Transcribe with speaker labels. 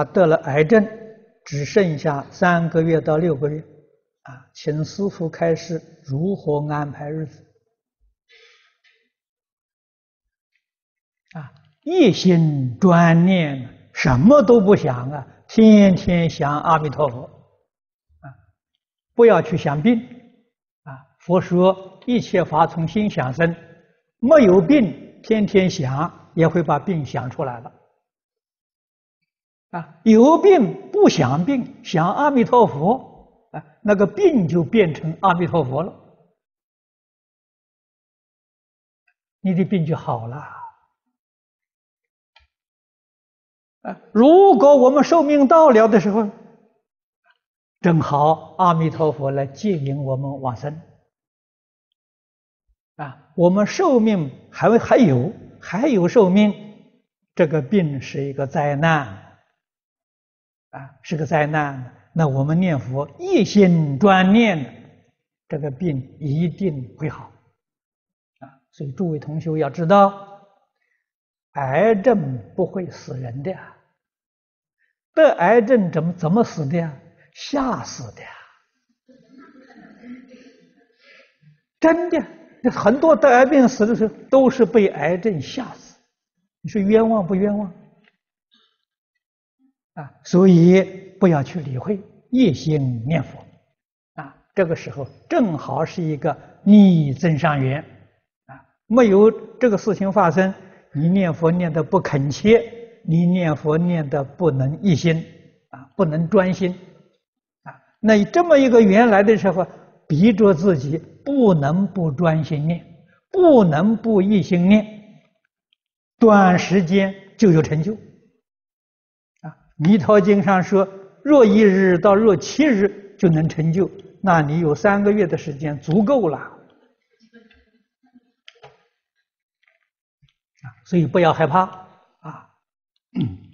Speaker 1: 他得了癌症，只剩下三个月到六个月，啊，请师傅开示如何安排日子。啊，一心专念，什么都不想啊，天天想阿弥陀佛，啊，不要去想病，啊，佛说一切法从心想生，没有病，天天想也会把病想出来了，啊，有病不想病，想阿弥陀佛，啊，那个病就变成阿弥陀佛了，你的病就好了。啊，如果我们寿命到了的时候，正好阿弥陀佛来接引我们往生。啊，我们寿命还还有还有寿命，这个病是一个灾难，啊，是个灾难。那我们念佛一心专念，这个病一定会好。啊，所以诸位同学要知道。癌症不会死人的，得癌症怎么怎么死的呀？吓死的，真的。那很多得癌病死的时候，都是被癌症吓死。你说冤枉不冤枉？啊，所以不要去理会，一心念佛。啊，这个时候正好是一个逆增上缘。啊，没有这个事情发生。你念佛念得不恳切，你念佛念得不能一心，啊，不能专心，啊，那这么一个缘来的时候，逼着自己不能不专心念，不能不一心念，短时间就有成就，《弥陀经》上说，若一日到若七日就能成就，那你有三个月的时间足够了。所以不要害怕啊。嗯